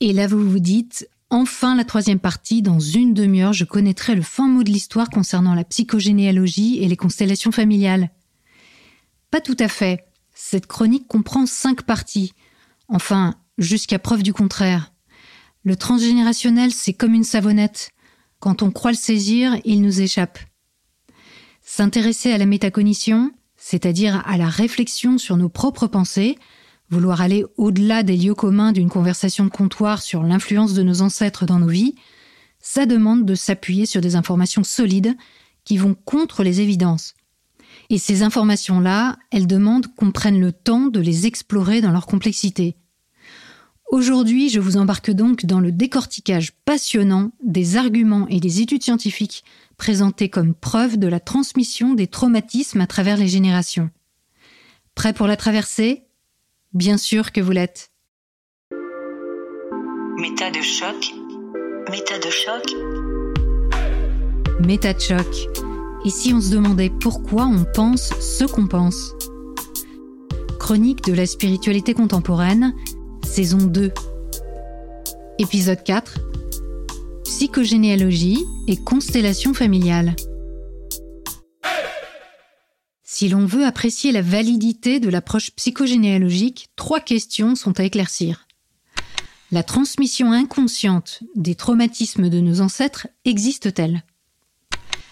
Et là, vous vous dites, enfin la troisième partie, dans une demi-heure, je connaîtrai le fin mot de l'histoire concernant la psychogénéalogie et les constellations familiales. Pas tout à fait. Cette chronique comprend cinq parties. Enfin, jusqu'à preuve du contraire. Le transgénérationnel, c'est comme une savonnette. Quand on croit le saisir, il nous échappe. S'intéresser à la métacognition, c'est-à-dire à la réflexion sur nos propres pensées, vouloir aller au-delà des lieux communs d'une conversation de comptoir sur l'influence de nos ancêtres dans nos vies, ça demande de s'appuyer sur des informations solides qui vont contre les évidences. Et ces informations-là, elles demandent qu'on prenne le temps de les explorer dans leur complexité. Aujourd'hui, je vous embarque donc dans le décortiquage passionnant des arguments et des études scientifiques présentés comme preuve de la transmission des traumatismes à travers les générations. Prêt pour la traversée? Bien sûr que vous l'êtes. Méta de choc. Méta de choc. Méta de choc. Et si on se demandait pourquoi on pense ce qu'on pense Chronique de la spiritualité contemporaine, saison 2. Épisode 4. Psychogénéalogie et constellation familiale. Si l'on veut apprécier la validité de l'approche psychogénéalogique, trois questions sont à éclaircir. La transmission inconsciente des traumatismes de nos ancêtres existe-t-elle?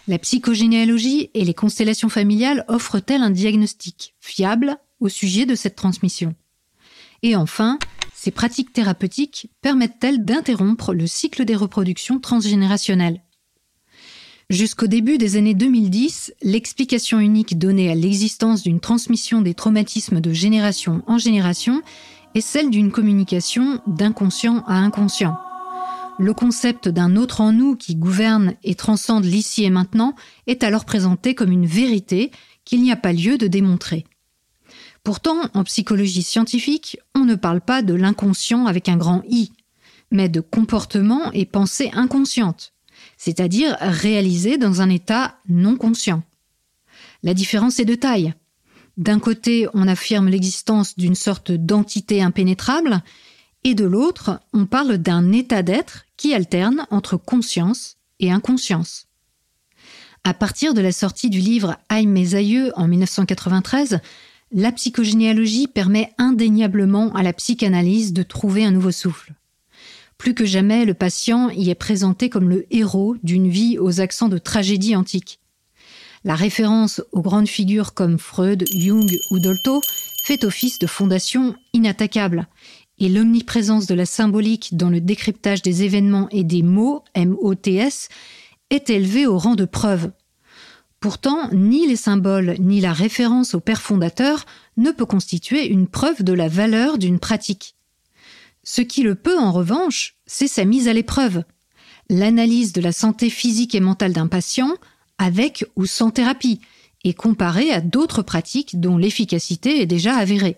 La psychogénéalogie et les constellations familiales offrent-elles un diagnostic fiable au sujet de cette transmission? Et enfin, ces pratiques thérapeutiques permettent-elles d'interrompre le cycle des reproductions transgénérationnelles? Jusqu'au début des années 2010, l'explication unique donnée à l'existence d'une transmission des traumatismes de génération en génération est celle d'une communication d'inconscient à inconscient. Le concept d'un autre en nous qui gouverne et transcende l'ici et maintenant est alors présenté comme une vérité qu'il n'y a pas lieu de démontrer. Pourtant, en psychologie scientifique, on ne parle pas de l'inconscient avec un grand I, mais de comportement et pensée inconsciente c'est-à-dire réalisé dans un état non conscient. La différence est de taille. D'un côté, on affirme l'existence d'une sorte d'entité impénétrable, et de l'autre, on parle d'un état d'être qui alterne entre conscience et inconscience. À partir de la sortie du livre Aïe mes aïeux en 1993, la psychogénéalogie permet indéniablement à la psychanalyse de trouver un nouveau souffle. Plus que jamais, le patient y est présenté comme le héros d'une vie aux accents de tragédie antique. La référence aux grandes figures comme Freud, Jung ou Dolto fait office de fondation inattaquable, et l'omniprésence de la symbolique dans le décryptage des événements et des mots, MOTS, est élevée au rang de preuve. Pourtant, ni les symboles ni la référence au père fondateur ne peut constituer une preuve de la valeur d'une pratique. Ce qui le peut, en revanche, c'est sa mise à l'épreuve. L'analyse de la santé physique et mentale d'un patient, avec ou sans thérapie, et comparée à d'autres pratiques dont l'efficacité est déjà avérée.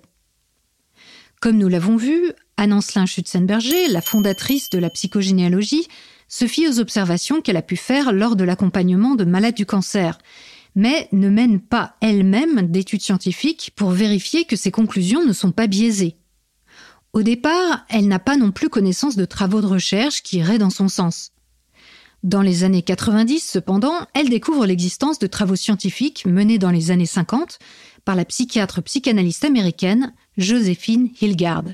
Comme nous l'avons vu, Anne-Ancelin Schutzenberger, la fondatrice de la psychogénéalogie, se fie aux observations qu'elle a pu faire lors de l'accompagnement de malades du cancer, mais ne mène pas elle-même d'études scientifiques pour vérifier que ses conclusions ne sont pas biaisées. Au départ, elle n'a pas non plus connaissance de travaux de recherche qui iraient dans son sens. Dans les années 90, cependant, elle découvre l'existence de travaux scientifiques menés dans les années 50 par la psychiatre psychanalyste américaine Joséphine Hilgard.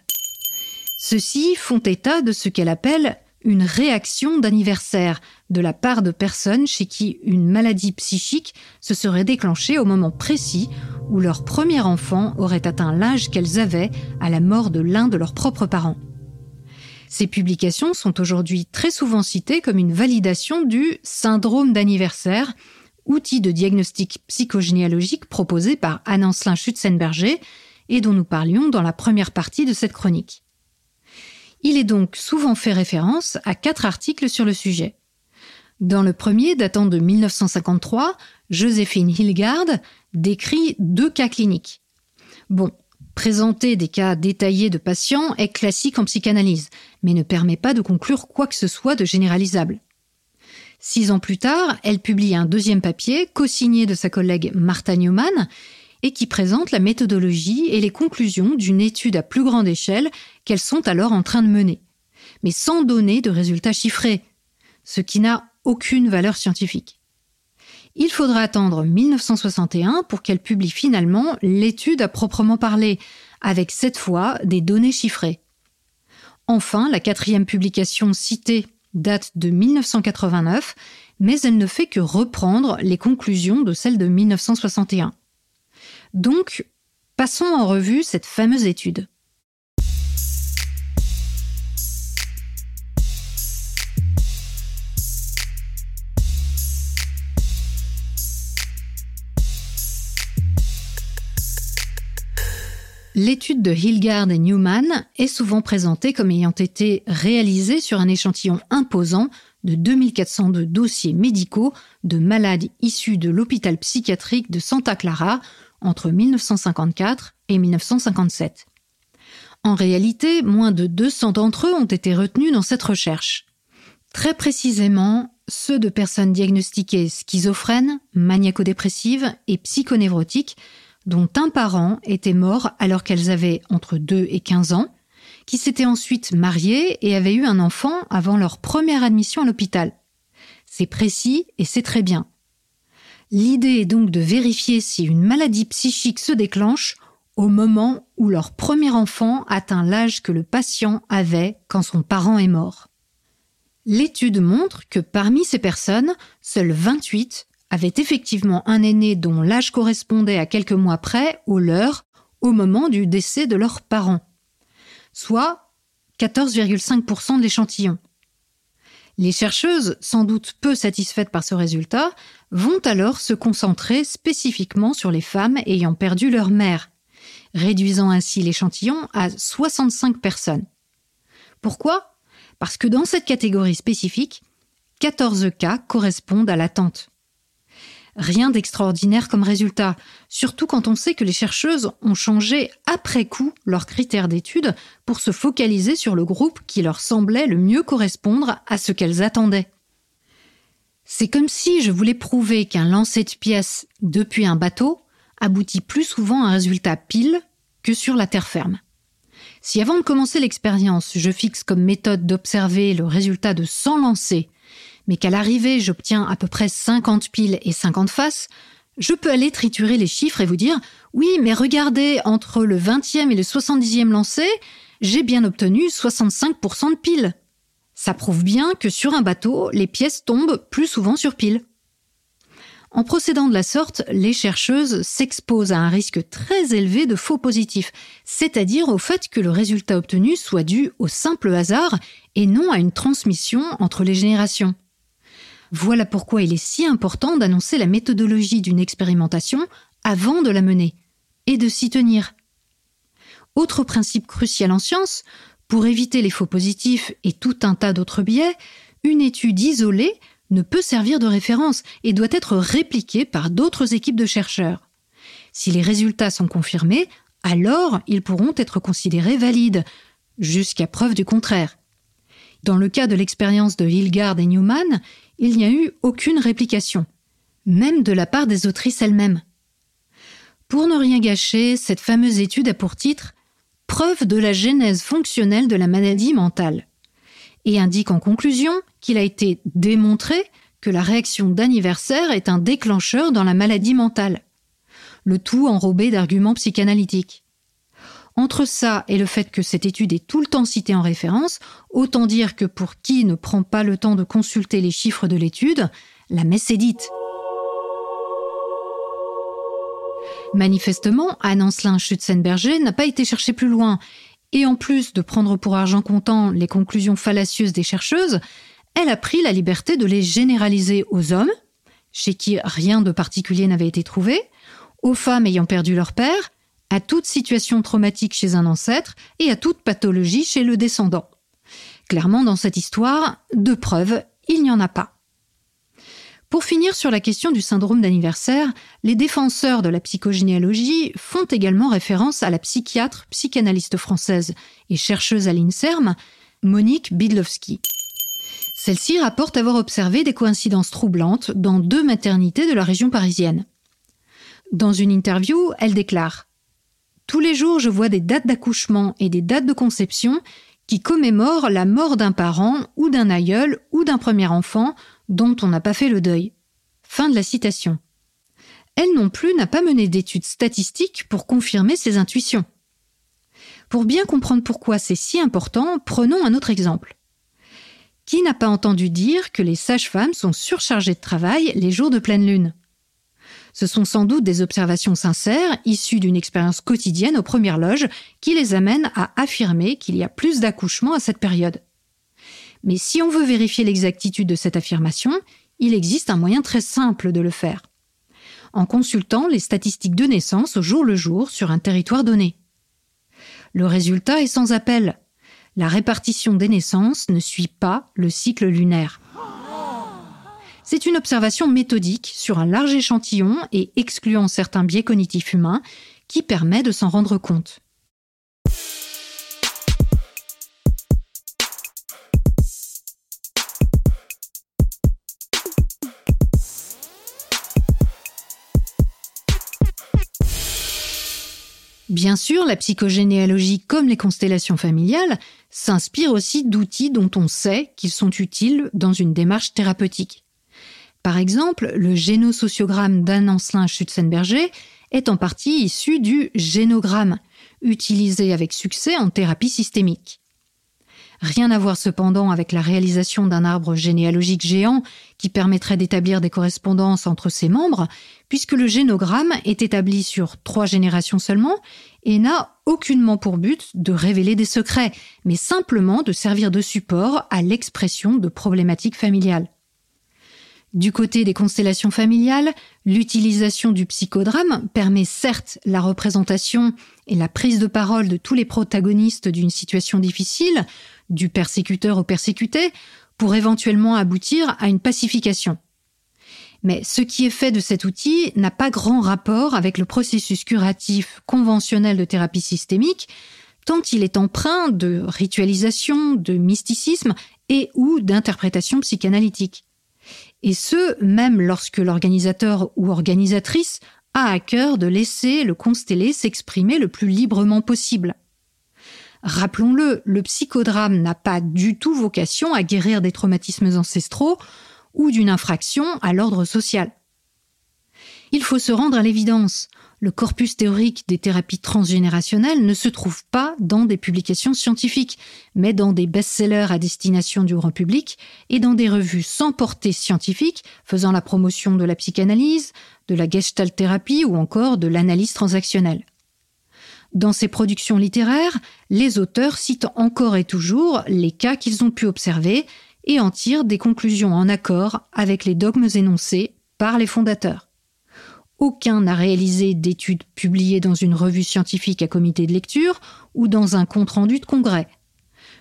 Ceux-ci font état de ce qu'elle appelle une réaction d'anniversaire de la part de personnes chez qui une maladie psychique se serait déclenchée au moment précis où leur premier enfant aurait atteint l'âge qu'elles avaient à la mort de l'un de leurs propres parents. Ces publications sont aujourd'hui très souvent citées comme une validation du syndrome d'anniversaire, outil de diagnostic psychogénéalogique proposé par Anne-Ancelin Schutzenberger et dont nous parlions dans la première partie de cette chronique. Il est donc souvent fait référence à quatre articles sur le sujet. Dans le premier, datant de 1953, Joséphine Hilgard décrit deux cas cliniques. Bon, présenter des cas détaillés de patients est classique en psychanalyse, mais ne permet pas de conclure quoi que ce soit de généralisable. Six ans plus tard, elle publie un deuxième papier, co-signé de sa collègue Martha Newman, et qui présente la méthodologie et les conclusions d'une étude à plus grande échelle qu'elles sont alors en train de mener. mais sans donner de résultats chiffrés, ce qui n'a aucune valeur scientifique. Il faudra attendre 1961 pour qu'elle publie finalement l'étude à proprement parler, avec cette fois des données chiffrées. Enfin, la quatrième publication citée date de 1989, mais elle ne fait que reprendre les conclusions de celle de 1961. Donc, passons en revue cette fameuse étude. L'étude de Hilgard et Newman est souvent présentée comme ayant été réalisée sur un échantillon imposant de 2402 dossiers médicaux de malades issus de l'hôpital psychiatrique de Santa Clara entre 1954 et 1957. En réalité, moins de 200 d'entre eux ont été retenus dans cette recherche. Très précisément, ceux de personnes diagnostiquées schizophrènes, maniaco-dépressives et psychonévrotiques dont un parent était mort alors qu'elles avaient entre 2 et 15 ans, qui s'étaient ensuite mariées et avaient eu un enfant avant leur première admission à l'hôpital. C'est précis et c'est très bien. L'idée est donc de vérifier si une maladie psychique se déclenche au moment où leur premier enfant atteint l'âge que le patient avait quand son parent est mort. L'étude montre que parmi ces personnes, seules 28 avait effectivement un aîné dont l'âge correspondait à quelques mois près au leur au moment du décès de leurs parents, soit 14,5% de l'échantillon. Les chercheuses, sans doute peu satisfaites par ce résultat, vont alors se concentrer spécifiquement sur les femmes ayant perdu leur mère, réduisant ainsi l'échantillon à 65 personnes. Pourquoi? Parce que dans cette catégorie spécifique, 14 cas correspondent à l'attente. Rien d'extraordinaire comme résultat, surtout quand on sait que les chercheuses ont changé après coup leurs critères d'étude pour se focaliser sur le groupe qui leur semblait le mieux correspondre à ce qu'elles attendaient. C'est comme si je voulais prouver qu'un lancer de pièces depuis un bateau aboutit plus souvent à un résultat pile que sur la terre ferme. Si avant de commencer l'expérience, je fixe comme méthode d'observer le résultat de 100 lancers mais qu'à l'arrivée j'obtiens à peu près 50 piles et 50 faces, je peux aller triturer les chiffres et vous dire oui, mais regardez, entre le 20e et le 70e lancé, j'ai bien obtenu 65% de piles. Ça prouve bien que sur un bateau, les pièces tombent plus souvent sur piles. En procédant de la sorte, les chercheuses s'exposent à un risque très élevé de faux positifs, c'est-à-dire au fait que le résultat obtenu soit dû au simple hasard et non à une transmission entre les générations. Voilà pourquoi il est si important d'annoncer la méthodologie d'une expérimentation avant de la mener, et de s'y tenir. Autre principe crucial en science, pour éviter les faux positifs et tout un tas d'autres biais, une étude isolée ne peut servir de référence et doit être répliquée par d'autres équipes de chercheurs. Si les résultats sont confirmés, alors ils pourront être considérés valides, jusqu'à preuve du contraire. Dans le cas de l'expérience de Hilgard et Newman, il n'y a eu aucune réplication, même de la part des autrices elles-mêmes. Pour ne rien gâcher, cette fameuse étude a pour titre Preuve de la genèse fonctionnelle de la maladie mentale et indique en conclusion qu'il a été démontré que la réaction d'anniversaire est un déclencheur dans la maladie mentale, le tout enrobé d'arguments psychanalytiques. Entre ça et le fait que cette étude est tout le temps citée en référence, autant dire que pour qui ne prend pas le temps de consulter les chiffres de l'étude, la messe est dite. Manifestement, Anne Ancelin Schutzenberger n'a pas été chercher plus loin, et en plus de prendre pour argent comptant les conclusions fallacieuses des chercheuses, elle a pris la liberté de les généraliser aux hommes, chez qui rien de particulier n'avait été trouvé, aux femmes ayant perdu leur père, à toute situation traumatique chez un ancêtre et à toute pathologie chez le descendant. Clairement, dans cette histoire, de preuves, il n'y en a pas. Pour finir sur la question du syndrome d'anniversaire, les défenseurs de la psychogénéalogie font également référence à la psychiatre, psychanalyste française et chercheuse à l'INSERM, Monique Bidlowski. Celle-ci rapporte avoir observé des coïncidences troublantes dans deux maternités de la région parisienne. Dans une interview, elle déclare tous les jours, je vois des dates d'accouchement et des dates de conception qui commémore la mort d'un parent ou d'un aïeul ou d'un premier enfant dont on n'a pas fait le deuil. Fin de la citation. Elle non plus n'a pas mené d'études statistiques pour confirmer ses intuitions. Pour bien comprendre pourquoi c'est si important, prenons un autre exemple. Qui n'a pas entendu dire que les sages-femmes sont surchargées de travail les jours de pleine lune? Ce sont sans doute des observations sincères, issues d'une expérience quotidienne aux premières loges, qui les amènent à affirmer qu'il y a plus d'accouchements à cette période. Mais si on veut vérifier l'exactitude de cette affirmation, il existe un moyen très simple de le faire. En consultant les statistiques de naissance au jour le jour sur un territoire donné. Le résultat est sans appel la répartition des naissances ne suit pas le cycle lunaire. C'est une observation méthodique sur un large échantillon et excluant certains biais cognitifs humains qui permet de s'en rendre compte. Bien sûr, la psychogénéalogie, comme les constellations familiales, s'inspire aussi d'outils dont on sait qu'ils sont utiles dans une démarche thérapeutique. Par exemple, le génosociogramme d'Anne-Ancelin Schutzenberger est en partie issu du génogramme, utilisé avec succès en thérapie systémique. Rien à voir cependant avec la réalisation d'un arbre généalogique géant qui permettrait d'établir des correspondances entre ses membres, puisque le génogramme est établi sur trois générations seulement et n'a aucunement pour but de révéler des secrets, mais simplement de servir de support à l'expression de problématiques familiales. Du côté des constellations familiales, l'utilisation du psychodrame permet certes la représentation et la prise de parole de tous les protagonistes d'une situation difficile, du persécuteur au persécuté, pour éventuellement aboutir à une pacification. Mais ce qui est fait de cet outil n'a pas grand rapport avec le processus curatif conventionnel de thérapie systémique, tant il est empreint de ritualisation, de mysticisme et ou d'interprétation psychanalytique. Et ce, même lorsque l'organisateur ou organisatrice a à cœur de laisser le constellé s'exprimer le plus librement possible. Rappelons-le, le psychodrame n'a pas du tout vocation à guérir des traumatismes ancestraux ou d'une infraction à l'ordre social. Il faut se rendre à l'évidence le corpus théorique des thérapies transgénérationnelles ne se trouve pas dans des publications scientifiques, mais dans des best-sellers à destination du grand public et dans des revues sans portée scientifique faisant la promotion de la psychanalyse, de la gestalt thérapie ou encore de l'analyse transactionnelle. Dans ces productions littéraires, les auteurs citent encore et toujours les cas qu'ils ont pu observer et en tirent des conclusions en accord avec les dogmes énoncés par les fondateurs. Aucun n'a réalisé d'études publiées dans une revue scientifique à comité de lecture ou dans un compte-rendu de congrès.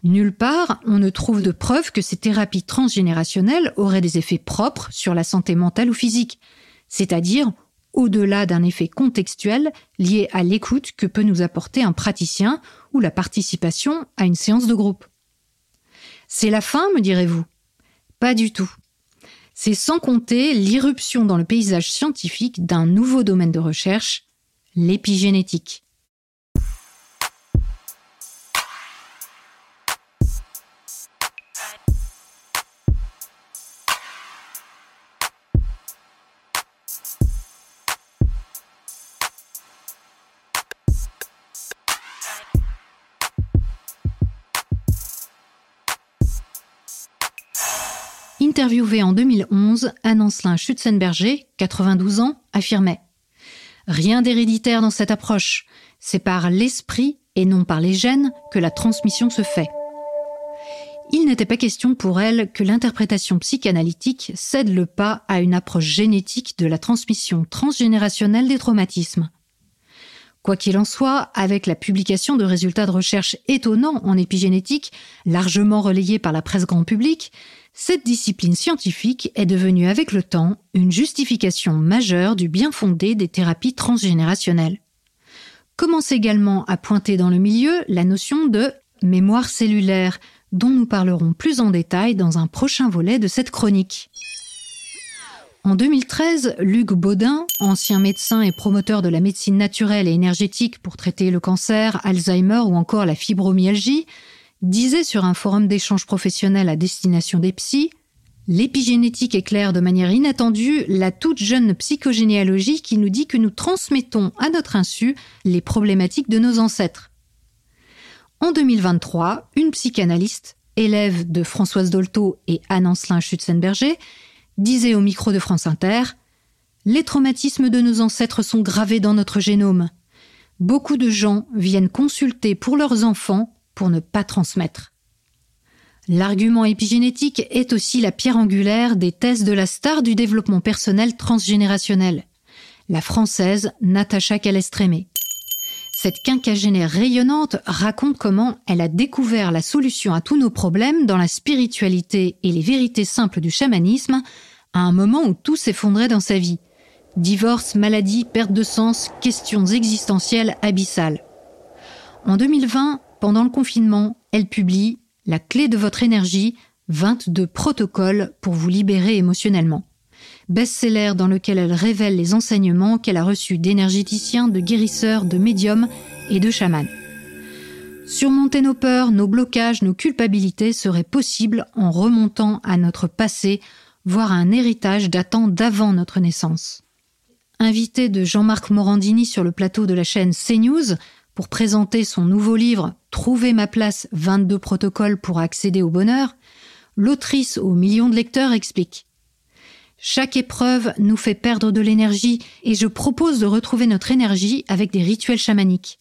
Nulle part on ne trouve de preuve que ces thérapies transgénérationnelles auraient des effets propres sur la santé mentale ou physique, c'est-à-dire au-delà d'un effet contextuel lié à l'écoute que peut nous apporter un praticien ou la participation à une séance de groupe. C'est la fin, me direz-vous? Pas du tout. C'est sans compter l'irruption dans le paysage scientifique d'un nouveau domaine de recherche, l'épigénétique. En 2011, Anne-Ancelin Schutzenberger, 92 ans, affirmait Rien d'héréditaire dans cette approche. C'est par l'esprit et non par les gènes que la transmission se fait. Il n'était pas question pour elle que l'interprétation psychanalytique cède le pas à une approche génétique de la transmission transgénérationnelle des traumatismes. Quoi qu'il en soit, avec la publication de résultats de recherche étonnants en épigénétique, largement relayés par la presse grand public, cette discipline scientifique est devenue avec le temps une justification majeure du bien fondé des thérapies transgénérationnelles. Commence également à pointer dans le milieu la notion de mémoire cellulaire, dont nous parlerons plus en détail dans un prochain volet de cette chronique. En 2013, Luc Baudin, ancien médecin et promoteur de la médecine naturelle et énergétique pour traiter le cancer, Alzheimer ou encore la fibromyalgie, disait sur un forum d'échange professionnel à destination des psys L'épigénétique éclaire de manière inattendue la toute jeune psychogénéalogie qui nous dit que nous transmettons à notre insu les problématiques de nos ancêtres. En 2023, une psychanalyste, élève de Françoise Dolto et Anne-Ancelin Schutzenberger, disait au micro de France Inter Les traumatismes de nos ancêtres sont gravés dans notre génome. Beaucoup de gens viennent consulter pour leurs enfants pour ne pas transmettre. L'argument épigénétique est aussi la pierre angulaire des thèses de la star du développement personnel transgénérationnel, la française Natacha Calestrémé. Cette quinquagénaire rayonnante raconte comment elle a découvert la solution à tous nos problèmes dans la spiritualité et les vérités simples du chamanisme à un moment où tout s'effondrait dans sa vie. Divorce, maladie, perte de sens, questions existentielles abyssales. En 2020, pendant le confinement, elle publie La clé de votre énergie, 22 protocoles pour vous libérer émotionnellement best-seller dans lequel elle révèle les enseignements qu'elle a reçus d'énergéticiens, de guérisseurs, de médiums et de chamans. Surmonter nos peurs, nos blocages, nos culpabilités serait possible en remontant à notre passé, voire à un héritage datant d'avant notre naissance. Invité de Jean-Marc Morandini sur le plateau de la chaîne CNews pour présenter son nouveau livre Trouver ma place 22 protocoles pour accéder au bonheur, l'autrice aux millions de lecteurs explique chaque épreuve nous fait perdre de l'énergie et je propose de retrouver notre énergie avec des rituels chamaniques.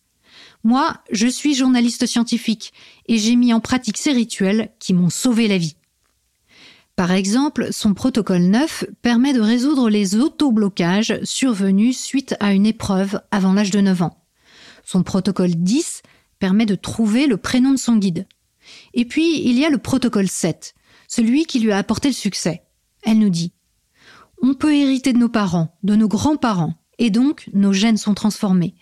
Moi, je suis journaliste scientifique et j'ai mis en pratique ces rituels qui m'ont sauvé la vie. Par exemple, son protocole 9 permet de résoudre les autoblocages survenus suite à une épreuve avant l'âge de 9 ans. Son protocole 10 permet de trouver le prénom de son guide. Et puis, il y a le protocole 7, celui qui lui a apporté le succès. Elle nous dit on peut hériter de nos parents, de nos grands-parents, et donc nos gènes sont transformés.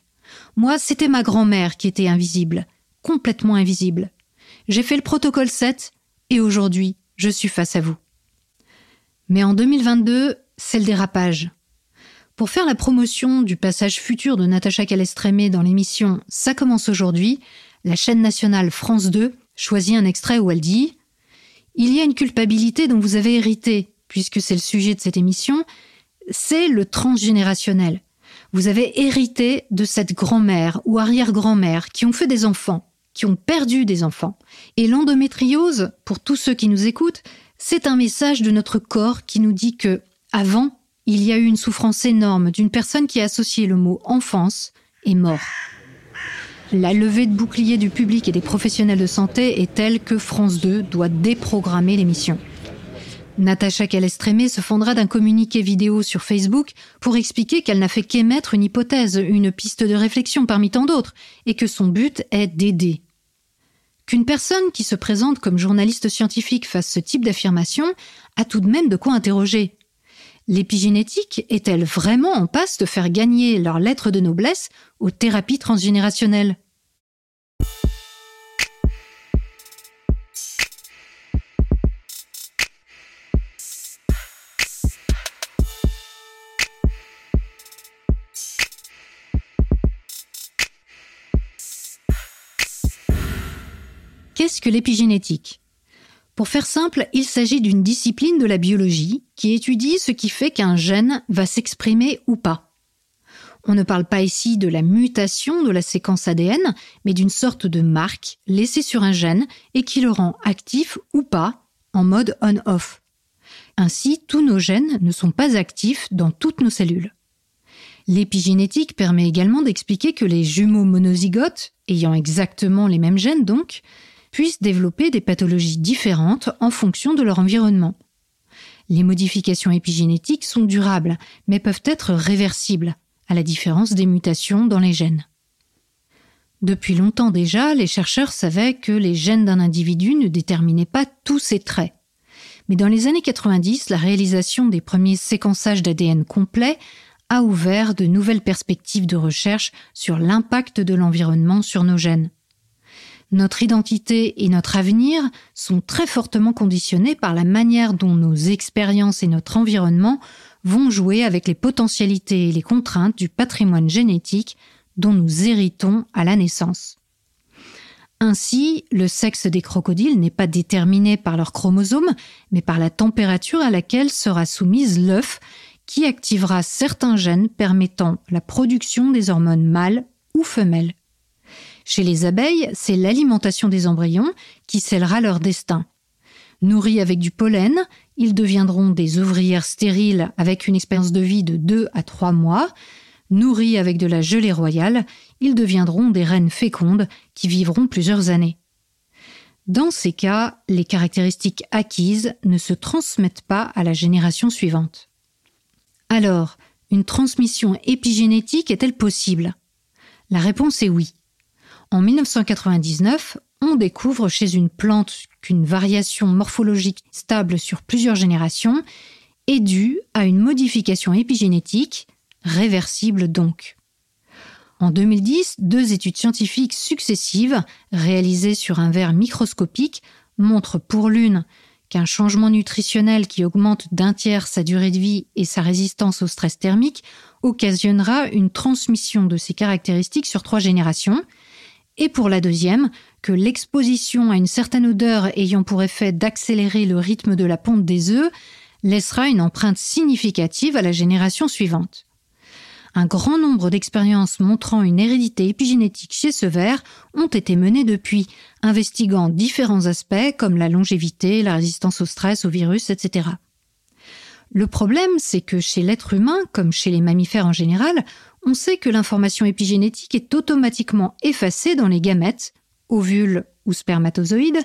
Moi, c'était ma grand-mère qui était invisible, complètement invisible. J'ai fait le protocole 7, et aujourd'hui, je suis face à vous. Mais en 2022, c'est le dérapage. Pour faire la promotion du passage futur de Natacha Calestrémé dans l'émission Ça commence aujourd'hui, la chaîne nationale France 2 choisit un extrait où elle dit Il y a une culpabilité dont vous avez hérité, puisque c'est le sujet de cette émission, c'est le transgénérationnel. Vous avez hérité de cette grand-mère ou arrière-grand-mère qui ont fait des enfants, qui ont perdu des enfants. Et l'endométriose, pour tous ceux qui nous écoutent, c'est un message de notre corps qui nous dit que, avant, il y a eu une souffrance énorme d'une personne qui a associé le mot enfance et mort. La levée de bouclier du public et des professionnels de santé est telle que France 2 doit déprogrammer l'émission. Natacha Calestrémé se fondra d'un communiqué vidéo sur Facebook pour expliquer qu'elle n'a fait qu'émettre une hypothèse, une piste de réflexion parmi tant d'autres, et que son but est d'aider. Qu'une personne qui se présente comme journaliste scientifique fasse ce type d'affirmation a tout de même de quoi interroger. L'épigénétique est-elle vraiment en passe de faire gagner leur lettre de noblesse aux thérapies transgénérationnelles? Qu'est-ce que l'épigénétique? Pour faire simple, il s'agit d'une discipline de la biologie qui étudie ce qui fait qu'un gène va s'exprimer ou pas. On ne parle pas ici de la mutation de la séquence ADN, mais d'une sorte de marque laissée sur un gène et qui le rend actif ou pas en mode on-off. Ainsi, tous nos gènes ne sont pas actifs dans toutes nos cellules. L'épigénétique permet également d'expliquer que les jumeaux monozygotes, ayant exactement les mêmes gènes donc, puissent développer des pathologies différentes en fonction de leur environnement. Les modifications épigénétiques sont durables, mais peuvent être réversibles, à la différence des mutations dans les gènes. Depuis longtemps déjà, les chercheurs savaient que les gènes d'un individu ne déterminaient pas tous ses traits. Mais dans les années 90, la réalisation des premiers séquençages d'ADN complets a ouvert de nouvelles perspectives de recherche sur l'impact de l'environnement sur nos gènes. Notre identité et notre avenir sont très fortement conditionnés par la manière dont nos expériences et notre environnement vont jouer avec les potentialités et les contraintes du patrimoine génétique dont nous héritons à la naissance. Ainsi, le sexe des crocodiles n'est pas déterminé par leurs chromosomes, mais par la température à laquelle sera soumise l'œuf, qui activera certains gènes permettant la production des hormones mâles ou femelles. Chez les abeilles, c'est l'alimentation des embryons qui scellera leur destin. Nourris avec du pollen, ils deviendront des ouvrières stériles avec une expérience de vie de 2 à 3 mois. Nourris avec de la gelée royale, ils deviendront des reines fécondes qui vivront plusieurs années. Dans ces cas, les caractéristiques acquises ne se transmettent pas à la génération suivante. Alors, une transmission épigénétique est-elle possible? La réponse est oui. En 1999, on découvre chez une plante qu'une variation morphologique stable sur plusieurs générations est due à une modification épigénétique, réversible donc. En 2010, deux études scientifiques successives, réalisées sur un verre microscopique, montrent pour l'une qu'un changement nutritionnel qui augmente d'un tiers sa durée de vie et sa résistance au stress thermique occasionnera une transmission de ces caractéristiques sur trois générations, et pour la deuxième, que l'exposition à une certaine odeur ayant pour effet d'accélérer le rythme de la ponte des œufs laissera une empreinte significative à la génération suivante. Un grand nombre d'expériences montrant une hérédité épigénétique chez ce ver ont été menées depuis, investiguant différents aspects comme la longévité, la résistance au stress, au virus, etc. Le problème, c'est que chez l'être humain, comme chez les mammifères en général, on sait que l'information épigénétique est automatiquement effacée dans les gamètes, ovules ou spermatozoïdes,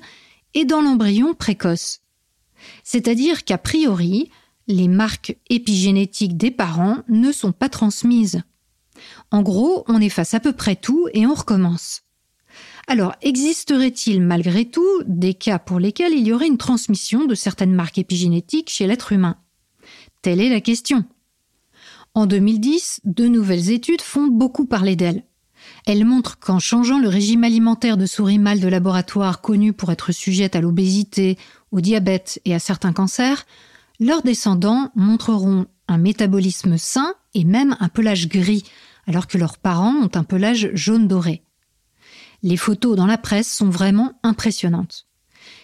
et dans l'embryon précoce. C'est-à-dire qu'a priori, les marques épigénétiques des parents ne sont pas transmises. En gros, on efface à peu près tout et on recommence. Alors, existerait-il malgré tout des cas pour lesquels il y aurait une transmission de certaines marques épigénétiques chez l'être humain? Telle est la question. En 2010, de nouvelles études font beaucoup parler d'elles. Elles montrent qu'en changeant le régime alimentaire de souris mâles de laboratoire connues pour être sujettes à l'obésité, au diabète et à certains cancers, leurs descendants montreront un métabolisme sain et même un pelage gris, alors que leurs parents ont un pelage jaune doré. Les photos dans la presse sont vraiment impressionnantes.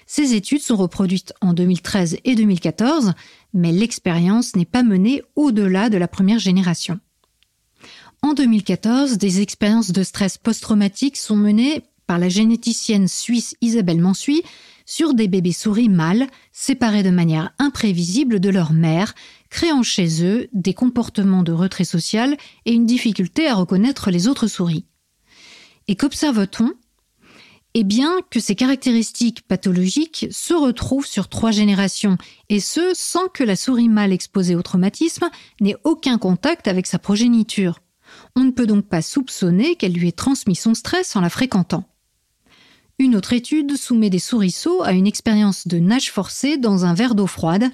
Ces études sont reproduites en 2013 et 2014, mais l'expérience n'est pas menée au-delà de la première génération. En 2014, des expériences de stress post-traumatique sont menées par la généticienne suisse Isabelle Mansuy sur des bébés souris mâles séparés de manière imprévisible de leur mère, créant chez eux des comportements de retrait social et une difficulté à reconnaître les autres souris. Et qu'observe-t-on? Eh bien que ces caractéristiques pathologiques se retrouvent sur trois générations, et ce sans que la souris mâle exposée au traumatisme n'ait aucun contact avec sa progéniture. On ne peut donc pas soupçonner qu'elle lui ait transmis son stress en la fréquentant. Une autre étude soumet des souriceaux à une expérience de nage forcée dans un verre d'eau froide,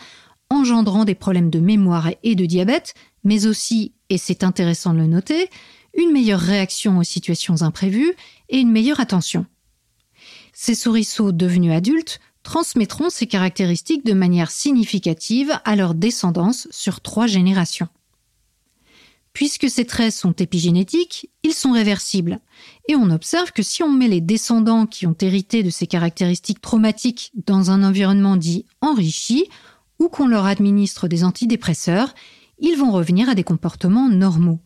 engendrant des problèmes de mémoire et de diabète, mais aussi, et c'est intéressant de le noter, une meilleure réaction aux situations imprévues et une meilleure attention. Ces souriceaux devenus adultes transmettront ces caractéristiques de manière significative à leur descendance sur trois générations. Puisque ces traits sont épigénétiques, ils sont réversibles. Et on observe que si on met les descendants qui ont hérité de ces caractéristiques traumatiques dans un environnement dit enrichi, ou qu'on leur administre des antidépresseurs, ils vont revenir à des comportements normaux.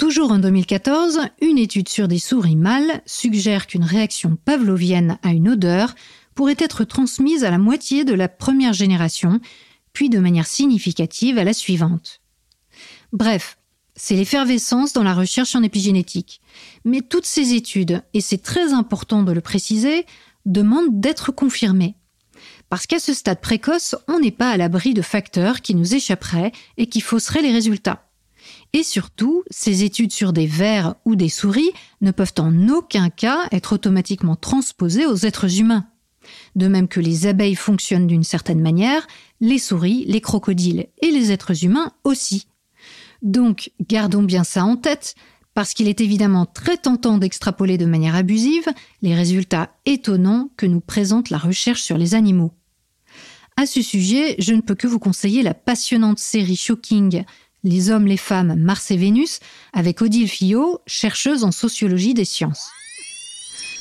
Toujours en 2014, une étude sur des souris mâles suggère qu'une réaction pavlovienne à une odeur pourrait être transmise à la moitié de la première génération, puis de manière significative à la suivante. Bref, c'est l'effervescence dans la recherche en épigénétique. Mais toutes ces études, et c'est très important de le préciser, demandent d'être confirmées. Parce qu'à ce stade précoce, on n'est pas à l'abri de facteurs qui nous échapperaient et qui fausseraient les résultats. Et surtout, ces études sur des vers ou des souris ne peuvent en aucun cas être automatiquement transposées aux êtres humains. De même que les abeilles fonctionnent d'une certaine manière, les souris, les crocodiles et les êtres humains aussi. Donc, gardons bien ça en tête, parce qu'il est évidemment très tentant d'extrapoler de manière abusive les résultats étonnants que nous présente la recherche sur les animaux. À ce sujet, je ne peux que vous conseiller la passionnante série Shocking Les hommes, les femmes, Mars et Vénus avec Odile Fillot, chercheuse en sociologie des sciences.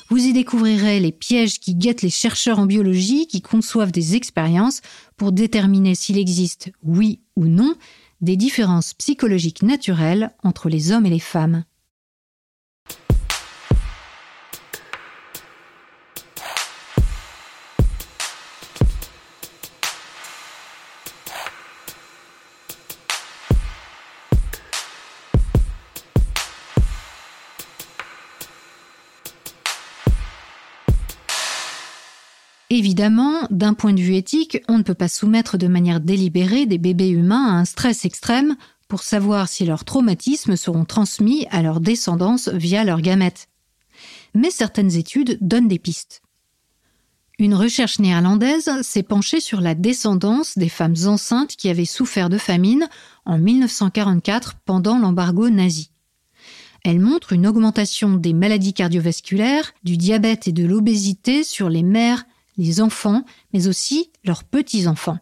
Vous y découvrirez les pièges qui guettent les chercheurs en biologie qui conçoivent des expériences pour déterminer s'il existe, oui ou non, des différences psychologiques naturelles entre les hommes et les femmes. Évidemment, d'un point de vue éthique, on ne peut pas soumettre de manière délibérée des bébés humains à un stress extrême pour savoir si leurs traumatismes seront transmis à leur descendance via leurs gamètes. Mais certaines études donnent des pistes. Une recherche néerlandaise s'est penchée sur la descendance des femmes enceintes qui avaient souffert de famine en 1944 pendant l'embargo nazi. Elle montre une augmentation des maladies cardiovasculaires, du diabète et de l'obésité sur les mères les enfants, mais aussi leurs petits-enfants.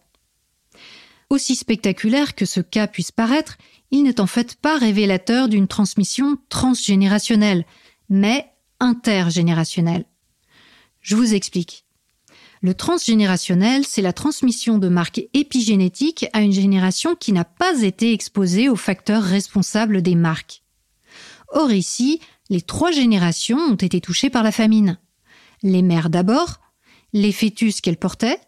Aussi spectaculaire que ce cas puisse paraître, il n'est en fait pas révélateur d'une transmission transgénérationnelle, mais intergénérationnelle. Je vous explique. Le transgénérationnel, c'est la transmission de marques épigénétiques à une génération qui n'a pas été exposée aux facteurs responsables des marques. Or ici, les trois générations ont été touchées par la famine. Les mères d'abord, les fœtus qu'elle portait,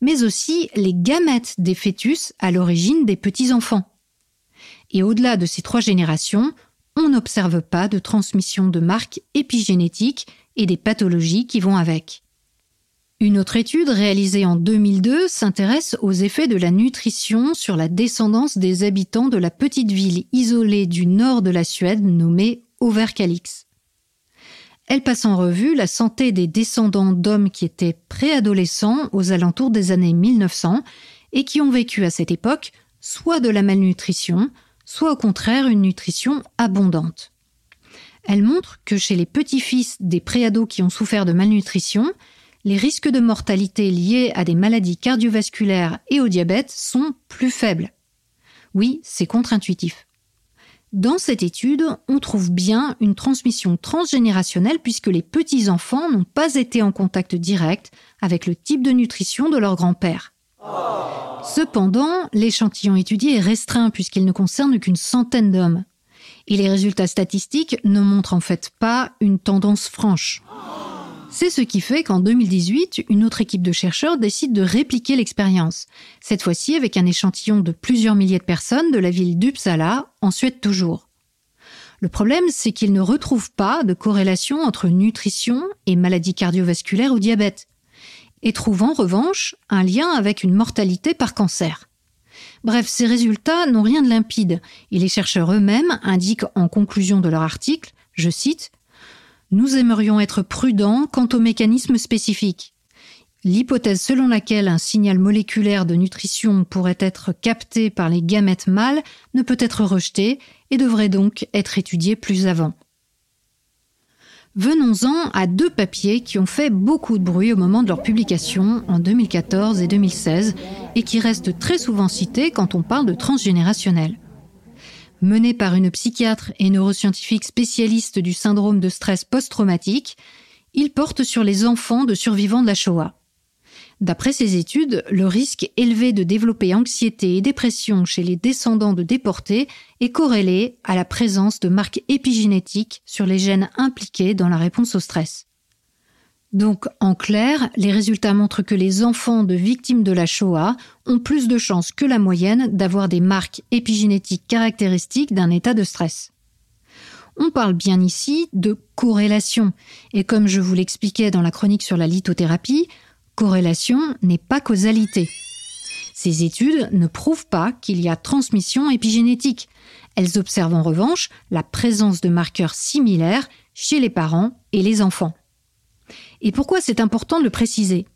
mais aussi les gamètes des fœtus à l'origine des petits-enfants. Et au-delà de ces trois générations, on n'observe pas de transmission de marques épigénétiques et des pathologies qui vont avec. Une autre étude réalisée en 2002 s'intéresse aux effets de la nutrition sur la descendance des habitants de la petite ville isolée du nord de la Suède nommée Overcalix. Elle passe en revue la santé des descendants d'hommes qui étaient préadolescents aux alentours des années 1900 et qui ont vécu à cette époque soit de la malnutrition, soit au contraire une nutrition abondante. Elle montre que chez les petits-fils des préados qui ont souffert de malnutrition, les risques de mortalité liés à des maladies cardiovasculaires et au diabète sont plus faibles. Oui, c'est contre-intuitif. Dans cette étude, on trouve bien une transmission transgénérationnelle puisque les petits-enfants n'ont pas été en contact direct avec le type de nutrition de leur grand-père. Cependant, l'échantillon étudié est restreint puisqu'il ne concerne qu'une centaine d'hommes. Et les résultats statistiques ne montrent en fait pas une tendance franche. C'est ce qui fait qu'en 2018, une autre équipe de chercheurs décide de répliquer l'expérience, cette fois-ci avec un échantillon de plusieurs milliers de personnes de la ville d'Uppsala, en Suède toujours. Le problème, c'est qu'ils ne retrouvent pas de corrélation entre nutrition et maladies cardiovasculaires ou diabète, et trouvent en revanche un lien avec une mortalité par cancer. Bref, ces résultats n'ont rien de limpide, et les chercheurs eux-mêmes indiquent en conclusion de leur article, je cite, nous aimerions être prudents quant aux mécanismes spécifiques. L'hypothèse selon laquelle un signal moléculaire de nutrition pourrait être capté par les gamètes mâles ne peut être rejetée et devrait donc être étudiée plus avant. Venons-en à deux papiers qui ont fait beaucoup de bruit au moment de leur publication en 2014 et 2016 et qui restent très souvent cités quand on parle de transgénérationnel menée par une psychiatre et neuroscientifique spécialiste du syndrome de stress post-traumatique, il porte sur les enfants de survivants de la Shoah. D'après ces études, le risque élevé de développer anxiété et dépression chez les descendants de déportés est corrélé à la présence de marques épigénétiques sur les gènes impliqués dans la réponse au stress. Donc, en clair, les résultats montrent que les enfants de victimes de la Shoah ont plus de chances que la moyenne d'avoir des marques épigénétiques caractéristiques d'un état de stress. On parle bien ici de corrélation, et comme je vous l'expliquais dans la chronique sur la lithothérapie, corrélation n'est pas causalité. Ces études ne prouvent pas qu'il y a transmission épigénétique. Elles observent en revanche la présence de marqueurs similaires chez les parents et les enfants. Et pourquoi c'est important de le préciser?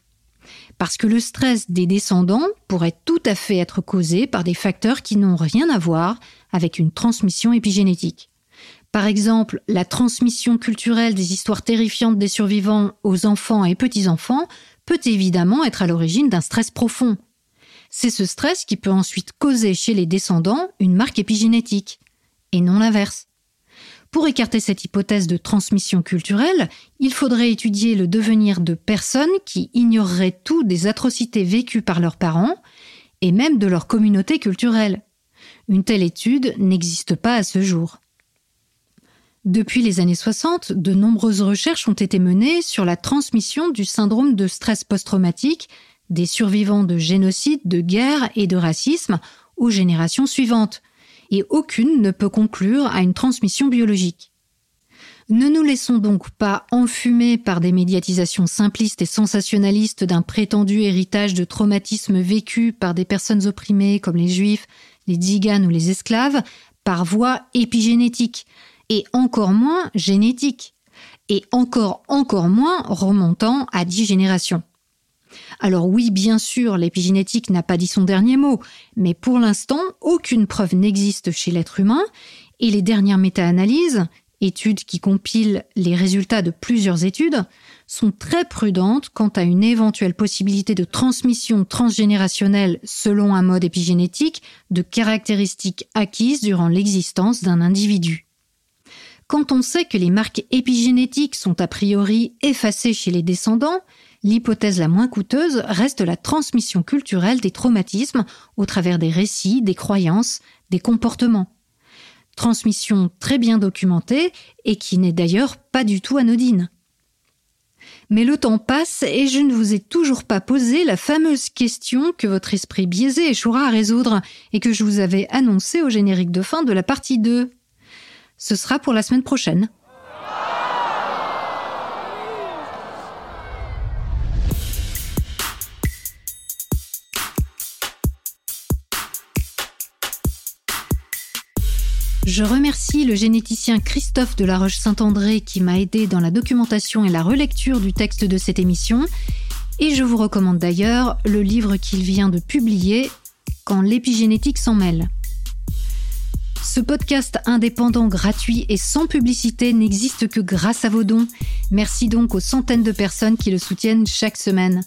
Parce que le stress des descendants pourrait tout à fait être causé par des facteurs qui n'ont rien à voir avec une transmission épigénétique. Par exemple, la transmission culturelle des histoires terrifiantes des survivants aux enfants et petits-enfants peut évidemment être à l'origine d'un stress profond. C'est ce stress qui peut ensuite causer chez les descendants une marque épigénétique, et non l'inverse. Pour écarter cette hypothèse de transmission culturelle, il faudrait étudier le devenir de personnes qui ignoreraient tout des atrocités vécues par leurs parents et même de leur communauté culturelle. Une telle étude n'existe pas à ce jour. Depuis les années 60, de nombreuses recherches ont été menées sur la transmission du syndrome de stress post-traumatique des survivants de génocide, de guerre et de racisme aux générations suivantes, et aucune ne peut conclure à une transmission biologique. Ne nous laissons donc pas enfumer par des médiatisations simplistes et sensationnalistes d'un prétendu héritage de traumatismes vécus par des personnes opprimées comme les juifs, les tziganes ou les esclaves par voie épigénétique, et encore moins génétique, et encore encore moins remontant à dix générations. Alors oui, bien sûr, l'épigénétique n'a pas dit son dernier mot, mais pour l'instant, aucune preuve n'existe chez l'être humain, et les dernières méta-analyses, études qui compilent les résultats de plusieurs études, sont très prudentes quant à une éventuelle possibilité de transmission transgénérationnelle selon un mode épigénétique de caractéristiques acquises durant l'existence d'un individu. Quand on sait que les marques épigénétiques sont a priori effacées chez les descendants, l'hypothèse la moins coûteuse reste la transmission culturelle des traumatismes au travers des récits, des croyances, des comportements. Transmission très bien documentée et qui n'est d'ailleurs pas du tout anodine. Mais le temps passe et je ne vous ai toujours pas posé la fameuse question que votre esprit biaisé échouera à résoudre et que je vous avais annoncée au générique de fin de la partie 2. Ce sera pour la semaine prochaine. Je remercie le généticien Christophe de la Roche-Saint-André qui m'a aidé dans la documentation et la relecture du texte de cette émission. Et je vous recommande d'ailleurs le livre qu'il vient de publier, Quand l'épigénétique s'en mêle. Ce podcast indépendant, gratuit et sans publicité n'existe que grâce à vos dons. Merci donc aux centaines de personnes qui le soutiennent chaque semaine.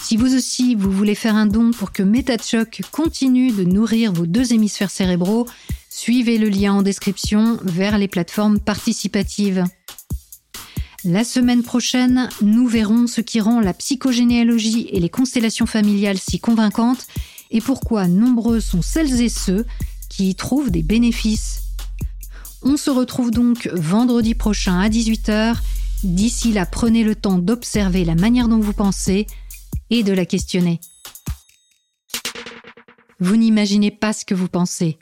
Si vous aussi, vous voulez faire un don pour que MetaChoc continue de nourrir vos deux hémisphères cérébraux, suivez le lien en description vers les plateformes participatives. La semaine prochaine, nous verrons ce qui rend la psychogénéalogie et les constellations familiales si convaincantes et pourquoi nombreux sont celles et ceux qui y trouvent des bénéfices. On se retrouve donc vendredi prochain à 18h. D'ici là, prenez le temps d'observer la manière dont vous pensez et de la questionner. Vous n'imaginez pas ce que vous pensez.